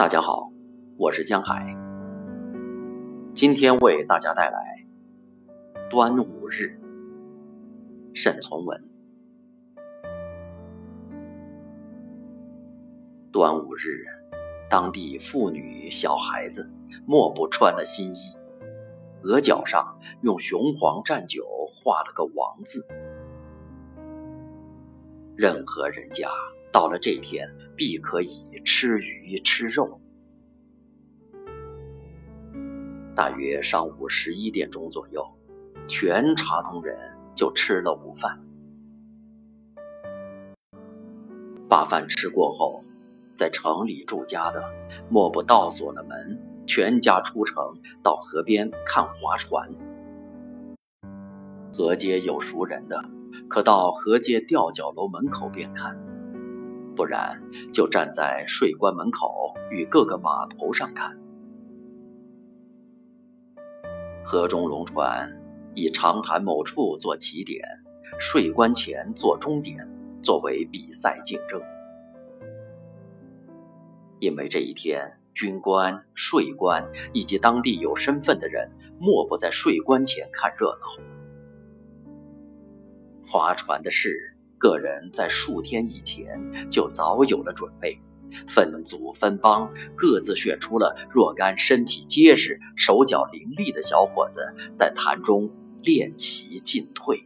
大家好，我是江海，今天为大家带来端午日。沈从文。端午日，当地妇女、小孩子莫不穿了新衣，额角上用雄黄蘸酒画了个王字。任何人家。到了这天，必可以吃鱼吃肉。大约上午十一点钟左右，全茶东人就吃了午饭。把饭吃过后，在城里住家的，莫不倒锁了门，全家出城到河边看划船。河街有熟人的，可到河街吊脚楼门口边看。不然，就站在税关门口与各个码头上看。河中龙船以长潭某处做起点，税关前做终点，作为比赛竞争。因为这一天，军官、税官以及当地有身份的人，莫不在税关前看热闹。划船的事。个人在数天以前就早有了准备，分组分帮，各自选出了若干身体结实、手脚伶俐的小伙子，在坛中练习进退。